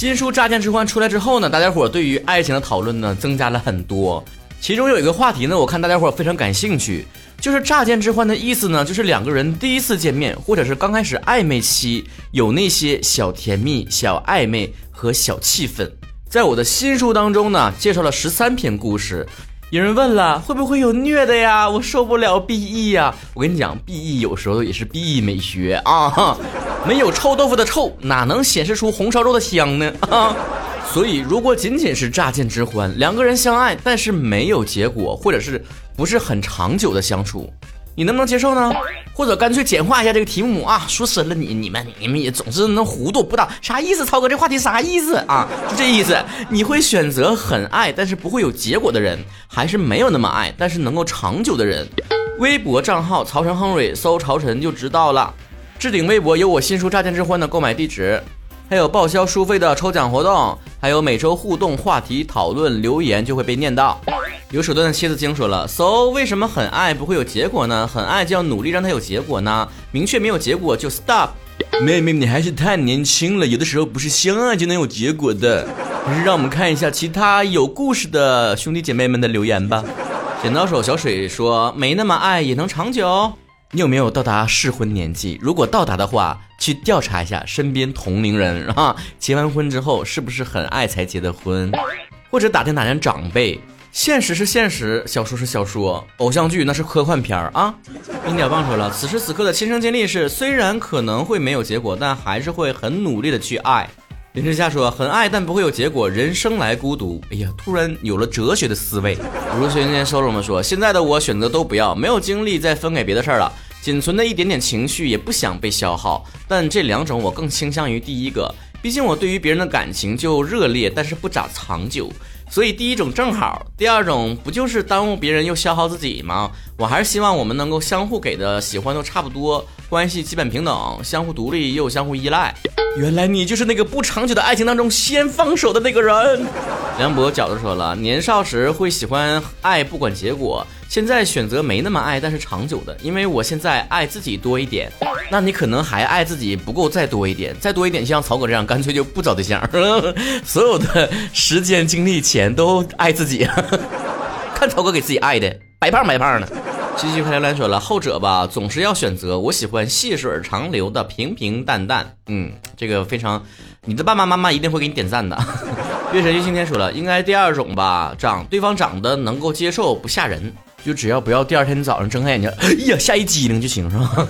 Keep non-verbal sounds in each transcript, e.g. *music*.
新书《乍见之欢》出来之后呢，大家伙对于爱情的讨论呢增加了很多。其中有一个话题呢，我看大家伙非常感兴趣，就是乍见之欢的意思呢，就是两个人第一次见面，或者是刚开始暧昧期，有那些小甜蜜、小暧昧和小气氛。在我的新书当中呢，介绍了十三篇故事。有人问了，会不会有虐的呀？我受不了 B E 呀！我跟你讲，B E 有时候也是 B E 美学啊，没有臭豆腐的臭，哪能显示出红烧肉的香呢？啊！所以，如果仅仅是乍见之欢，两个人相爱，但是没有结果，或者是不是很长久的相处，你能不能接受呢？或者干脆简化一下这个题目啊？说深了，你你们你们也总是能糊涂不知道啥意思？曹哥，这话题啥意思啊？就这意思，你会选择很爱但是不会有结果的人，还是没有那么爱但是能够长久的人？微博账号曹晨亨瑞，搜曹晨就知道了。置顶微博有我新书《乍见之欢》的购买地址。还有报销书费的抽奖活动，还有每周互动话题讨论留言就会被念到。有手段的妻子精说了，so 为什么很爱不会有结果呢？很爱就要努力让他有结果呢？明确没有结果就 stop。妹妹，你还是太年轻了，有的时候不是相爱就能有结果的。还是让我们看一下其他有故事的兄弟姐妹们的留言吧。剪刀手小水说，没那么爱也能长久。你有没有到达适婚年纪？如果到达的话，去调查一下身边同龄人 *laughs* 啊，结完婚之后是不是很爱才结的婚？或者打听打听长辈。现实是现实，小说是小说，偶像剧那是科幻片儿啊。冰点棒说了，此时此刻的亲身经历是，虽然可能会没有结果，但还是会很努力的去爱。林之夏说：“很爱，但不会有结果。人生来孤独。”哎呀，突然有了哲学的思维。如学今天收了吗？说现在的我选择都不要，没有精力再分给别的事儿了，仅存的一点点情绪也不想被消耗。但这两种我更倾向于第一个，毕竟我对于别人的感情就热烈，但是不咋长久。所以第一种正好，第二种不就是耽误别人又消耗自己吗？我还是希望我们能够相互给的喜欢都差不多，关系基本平等，相互独立又相互依赖。原来你就是那个不长久的爱情当中先放手的那个人。梁博饺子说了，年少时会喜欢爱不管结果，现在选择没那么爱，但是长久的，因为我现在爱自己多一点。那你可能还爱自己不够再多一点，再多一点，像曹哥这样，干脆就不找对象，*laughs* 所有的时间、精力、钱都爱自己。*laughs* 看曹哥给自己爱的白胖白胖的。继续快来说了，后者吧，总是要选择我喜欢细水长流的平平淡淡。嗯，这个非常，你的爸爸妈妈一定会给你点赞的。*laughs* 月神月星天说了，应该第二种吧，长对方长得能够接受，不吓人，就只要不要第二天早上睁开眼睛，哎呀，吓一激灵就行，是吧？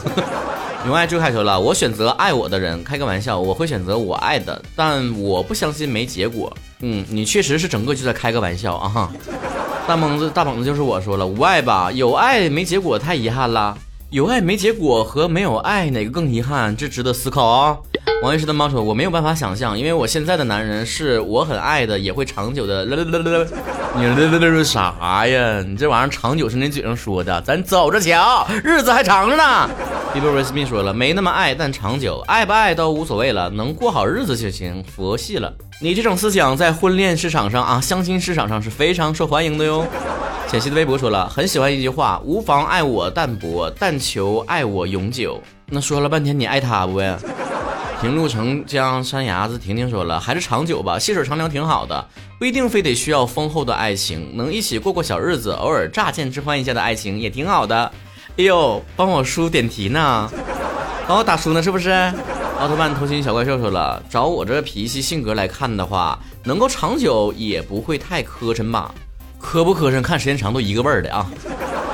永爱周凯说了，我选择爱我的人，开个玩笑，我会选择我爱的，但我不相信没结果。嗯，你确实是整个就在开个玩笑啊。大猛子，大猛子就是我说了，无爱吧，有爱没结果，太遗憾了。有爱没结果和没有爱哪个更遗憾？这值得思考啊。王医师的猫说，我没有办法想象，因为我现在的男人是我很爱的，也会长久的。你啥呀？你这玩意儿长久是你嘴上说的，咱走着瞧，日子还长着呢。B i b e r s m i 说了，没那么爱，但长久，爱不爱都无所谓了，能过好日子就行，佛系了。你这种思想在婚恋市场上啊，相亲市场上是非常受欢迎的哟。浅汐的微博说了，很喜欢一句话，无妨爱我淡薄，但求爱我永久。那说了半天，你爱他不呀？平路成江山崖子，婷婷说了，还是长久吧，细水长流挺好的，不一定非得需要丰厚的爱情，能一起过过小日子，偶尔乍见之欢一下的爱情也挺好的。哎呦，帮我输点题呢，帮我打输呢是不是？奥特曼偷心小怪兽说了，找我这脾气性格来看的话，能够长久也不会太磕碜吧？磕不磕碜看时间长都一个味儿的啊。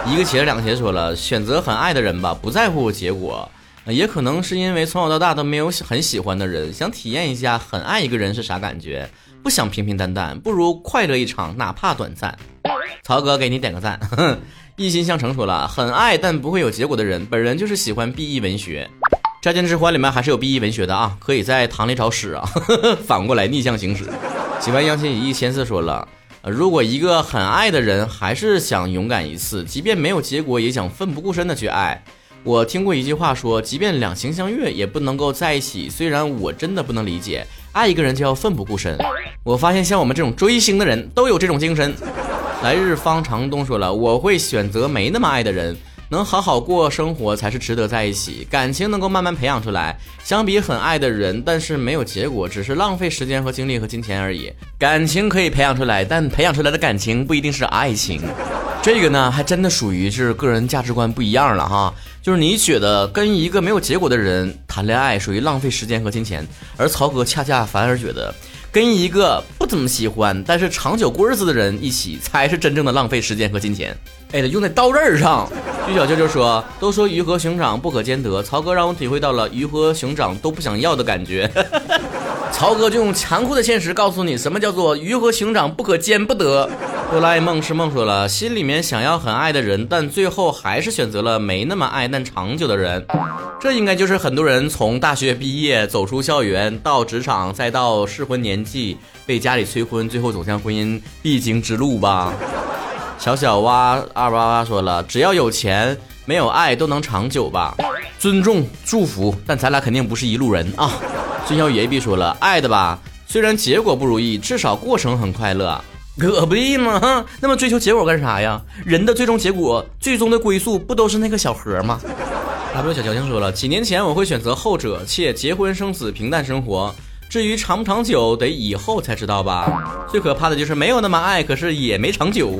一个茄子两个茄子说了，选择很爱的人吧，不在乎结果。也可能是因为从小到大都没有很喜欢的人，想体验一下很爱一个人是啥感觉，不想平平淡淡，不如快乐一场，哪怕短暂。曹哥给你点个赞。*laughs* 一心向成说了，很爱但不会有结果的人，本人就是喜欢 B E 文学。乍见之欢里面还是有 B E 文学的啊，可以在堂里找史啊，*laughs* 反过来逆向行驶。喜欢杨千以一千次说了，如果一个很爱的人还是想勇敢一次，即便没有结果，也想奋不顾身的去爱。我听过一句话说，即便两情相悦，也不能够在一起。虽然我真的不能理解，爱一个人就要奋不顾身。我发现像我们这种追星的人都有这种精神。来日方长东说了，我会选择没那么爱的人，能好好过生活才是值得在一起。感情能够慢慢培养出来，相比很爱的人，但是没有结果，只是浪费时间和精力和金钱而已。感情可以培养出来，但培养出来的感情不一定是爱情。这个呢，还真的属于是个人价值观不一样了哈。就是你觉得跟一个没有结果的人谈恋爱属于浪费时间和金钱，而曹哥恰恰反而觉得。跟一个不怎么喜欢，但是长久过日子的人一起，才是真正的浪费时间和金钱。哎，用在刀刃上。据小舅舅说，都说鱼和熊掌不可兼得，曹哥让我体会到了鱼和熊掌都不想要的感觉。*laughs* 曹哥就用残酷的现实告诉你，什么叫做鱼和熊掌不可兼不得。哆啦 A 梦是梦说了，心里面想要很爱的人，但最后还是选择了没那么爱但长久的人。这应该就是很多人从大学毕业走出校园，到职场，再到适婚年纪被家里催婚，最后走向婚姻必经之路吧。小小蛙二八八说了，只要有钱没有爱都能长久吧。尊重祝福，但咱俩肯定不是一路人啊。孙小雨 A B 说了，爱的吧，虽然结果不如意，至少过程很快乐。可不嘛？*laughs* 那么追求结果干啥呀？人的最终结果、最终的归宿不都是那个小盒吗？W 小矫情说了，几年前我会选择后者，且结婚生子、平淡生活。至于长不长久，得以后才知道吧。最可怕的就是没有那么爱，可是也没长久。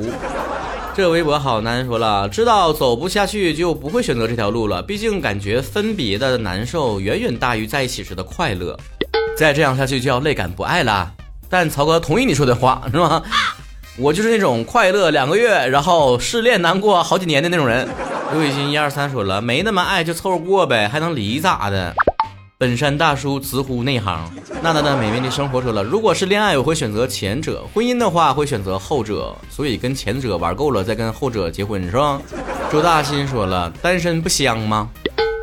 这微博好难说了，知道走不下去就不会选择这条路了。毕竟感觉分别的难受远远大于在一起时的快乐。再这样下去就要泪感不爱了。但曹哥同意你说的话，是吧？我就是那种快乐两个月，然后失恋难过好几年的那种人。刘雨欣一二三说了，没那么爱就凑合过呗，还能离咋的？本山大叔直呼内行。娜娜的美味的生活说了，如果是恋爱，我会选择前者；婚姻的话，会选择后者。所以跟前者玩够了，再跟后者结婚，是吧？周大新说了，单身不香吗？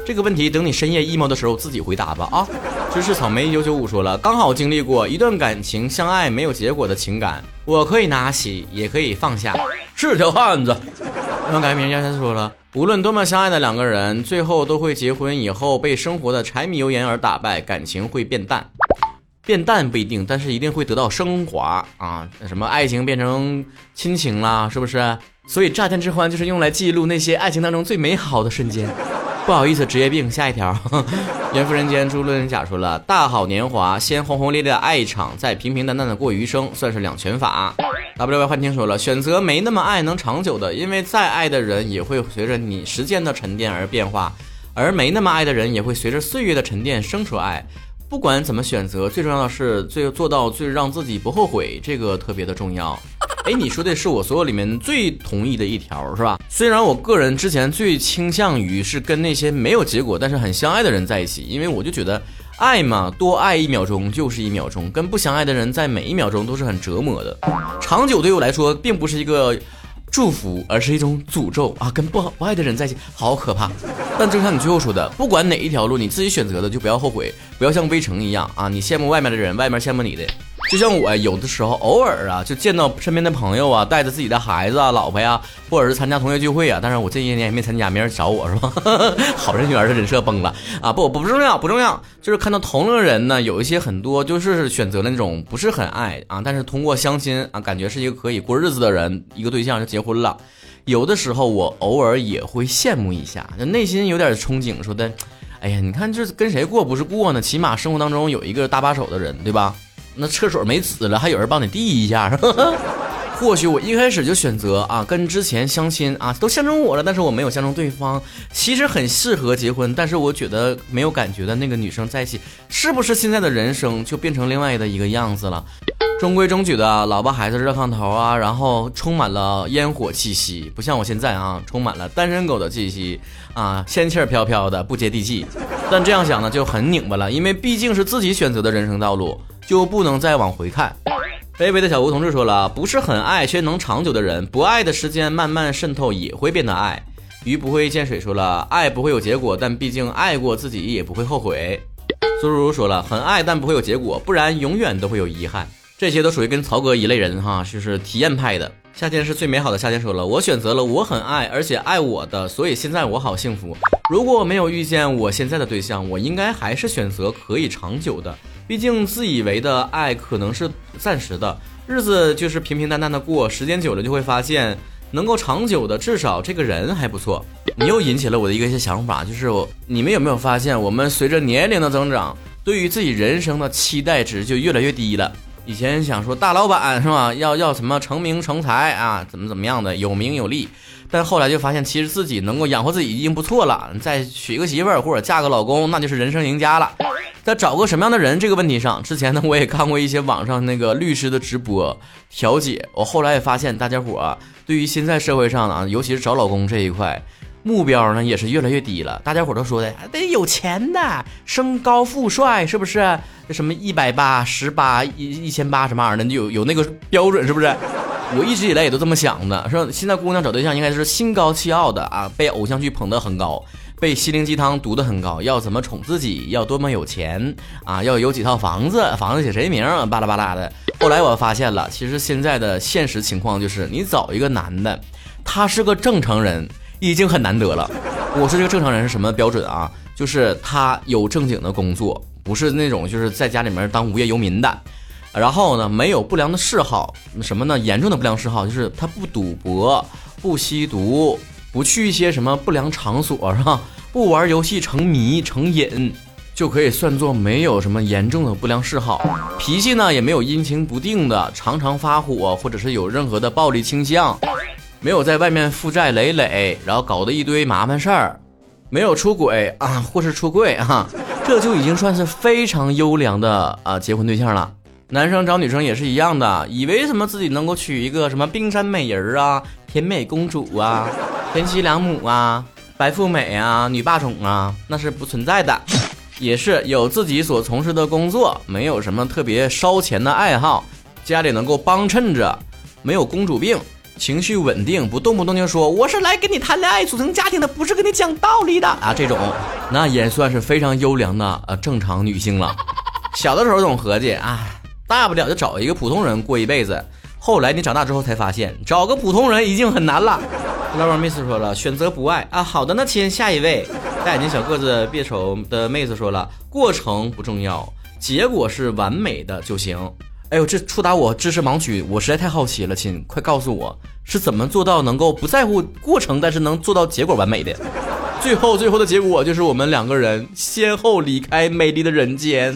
这个问题等你深夜 emo 的时候自己回答吧啊！芝士草莓一九九五说了，刚好经历过一段感情相爱没有结果的情感，我可以拿起，也可以放下，是条汉子。让改名家他说了，无论多么相爱的两个人，最后都会结婚以后被生活的柴米油盐而打败，感情会变淡，变淡不一定，但是一定会得到升华啊！什么爱情变成亲情啦，是不是？所以乍见之欢就是用来记录那些爱情当中最美好的瞬间。不好意思，职业病。下一条，*laughs* 缘夫人间朱论甲说了：大好年华，先轰轰烈烈的爱一场，再平平淡淡的过余生，算是两全法。W Y 幻听说了，选择没那么爱能长久的，因为再爱的人也会随着你时间的沉淀而变化，而没那么爱的人也会随着岁月的沉淀生出爱。不管怎么选择，最重要的是最做到最让自己不后悔，这个特别的重要。哎，你说的是我所有里面最同意的一条，是吧？虽然我个人之前最倾向于是跟那些没有结果但是很相爱的人在一起，因为我就觉得爱嘛，多爱一秒钟就是一秒钟，跟不相爱的人在每一秒钟都是很折磨的。长久对我来说并不是一个祝福，而是一种诅咒啊！跟不不爱的人在一起好可怕。但就像你最后说的，不管哪一条路你自己选择的，就不要后悔，不要像微城一样啊！你羡慕外面的人，外面羡慕你的。就像我有的时候偶尔啊，就见到身边的朋友啊，带着自己的孩子啊、老婆呀，或者是参加同学聚会啊。但是我这些年也没参加，没人找我是吧？*laughs* 好人缘的人设崩了啊！不不不重要，不重要，就是看到同龄人呢，有一些很多就是选择了那种不是很爱啊，但是通过相亲啊，感觉是一个可以过日子的人，一个对象就结婚了。有的时候我偶尔也会羡慕一下，就内心有点憧憬，说的，哎呀，你看这跟谁过不是过呢？起码生活当中有一个搭把手的人，对吧？那厕所没纸了，还有人帮你递一下。*laughs* 或许我一开始就选择啊，跟之前相亲啊，都相中我了，但是我没有相中对方。其实很适合结婚，但是我觉得没有感觉的那个女生在一起，是不是现在的人生就变成另外的一个样子了？中规中矩的老婆孩子热炕头啊，然后充满了烟火气息，不像我现在啊，充满了单身狗的气息啊，仙气飘飘的，不接地气。但这样想呢，就很拧巴了，因为毕竟是自己选择的人生道路。就不能再往回看。卑微的小吴同志说了，不是很爱却能长久的人，不爱的时间慢慢渗透也会变得爱。鱼不会见水说了，爱不会有结果，但毕竟爱过自己也不会后悔。苏如如说了，很爱但不会有结果，不然永远都会有遗憾。这些都属于跟曹哥一类人哈，就是体验派的。夏天是最美好的夏天说了，我选择了我很爱而且爱我的，所以现在我好幸福。如果我没有遇见我现在的对象，我应该还是选择可以长久的。毕竟自以为的爱可能是暂时的，日子就是平平淡淡的过，时间久了就会发现，能够长久的至少这个人还不错。你又引起了我的一个一些想法，就是你们有没有发现，我们随着年龄的增长，对于自己人生的期待值就越来越低了。以前想说大老板是吧？要要什么成名成才啊？怎么怎么样的有名有利？但后来就发现，其实自己能够养活自己已经不错了。再娶个媳妇儿或者嫁个老公，那就是人生赢家了。在找个什么样的人这个问题上，之前呢我也看过一些网上那个律师的直播调解。我后来也发现，大家伙儿对于现在社会上啊，尤其是找老公这一块。目标呢也是越来越低了，大家伙都说的得有钱的，身高富帅，是不是？什么一百八十八一一千八什么玩意儿的，有有那个标准是不是？*laughs* 我一直以来也都这么想的，说现在姑娘找对象应该是心高气傲的啊，被偶像剧捧得很高，被心灵鸡汤读得很高，要怎么宠自己，要多么有钱啊，要有几套房子，房子写谁名，巴拉巴拉的。后来我发现了，其实现在的现实情况就是，你找一个男的，他是个正常人。已经很难得了。我说这个正常人是什么标准啊？就是他有正经的工作，不是那种就是在家里面当无业游民的。然后呢，没有不良的嗜好，什么呢？严重的不良嗜好就是他不赌博、不吸毒、不去一些什么不良场所，是吧？不玩游戏成迷成瘾，就可以算作没有什么严重的不良嗜好。脾气呢也没有阴晴不定的，常常发火，或者是有任何的暴力倾向。没有在外面负债累累，然后搞得一堆麻烦事儿，没有出轨啊，或是出柜啊，*laughs* 这就已经算是非常优良的啊结婚对象了。男生找女生也是一样的，以为什么自己能够娶一个什么冰山美人啊、甜美公主啊、贤妻良母啊、白富美啊、女霸总啊，那是不存在的。也是有自己所从事的工作，没有什么特别烧钱的爱好，家里能够帮衬着，没有公主病。情绪稳定，不动不动就说我是来跟你谈恋爱、组成家庭的，不是跟你讲道理的啊！这种那也算是非常优良的呃正常女性了。*laughs* 小的时候总合计啊，大不了就找一个普通人过一辈子。后来你长大之后才发现，找个普通人已经很难了。老板 miss 说了，选择不爱啊。好的，那亲，下一位，大眼睛小个子别丑的妹子说了，过程不重要，结果是完美的就行。哎呦，这触达我知识盲区，我实在太好奇了，亲，快告诉我是怎么做到能够不在乎过程，但是能做到结果完美的？最后，最后的结果就是我们两个人先后离开美丽的人间，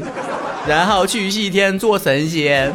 然后去西天做神仙。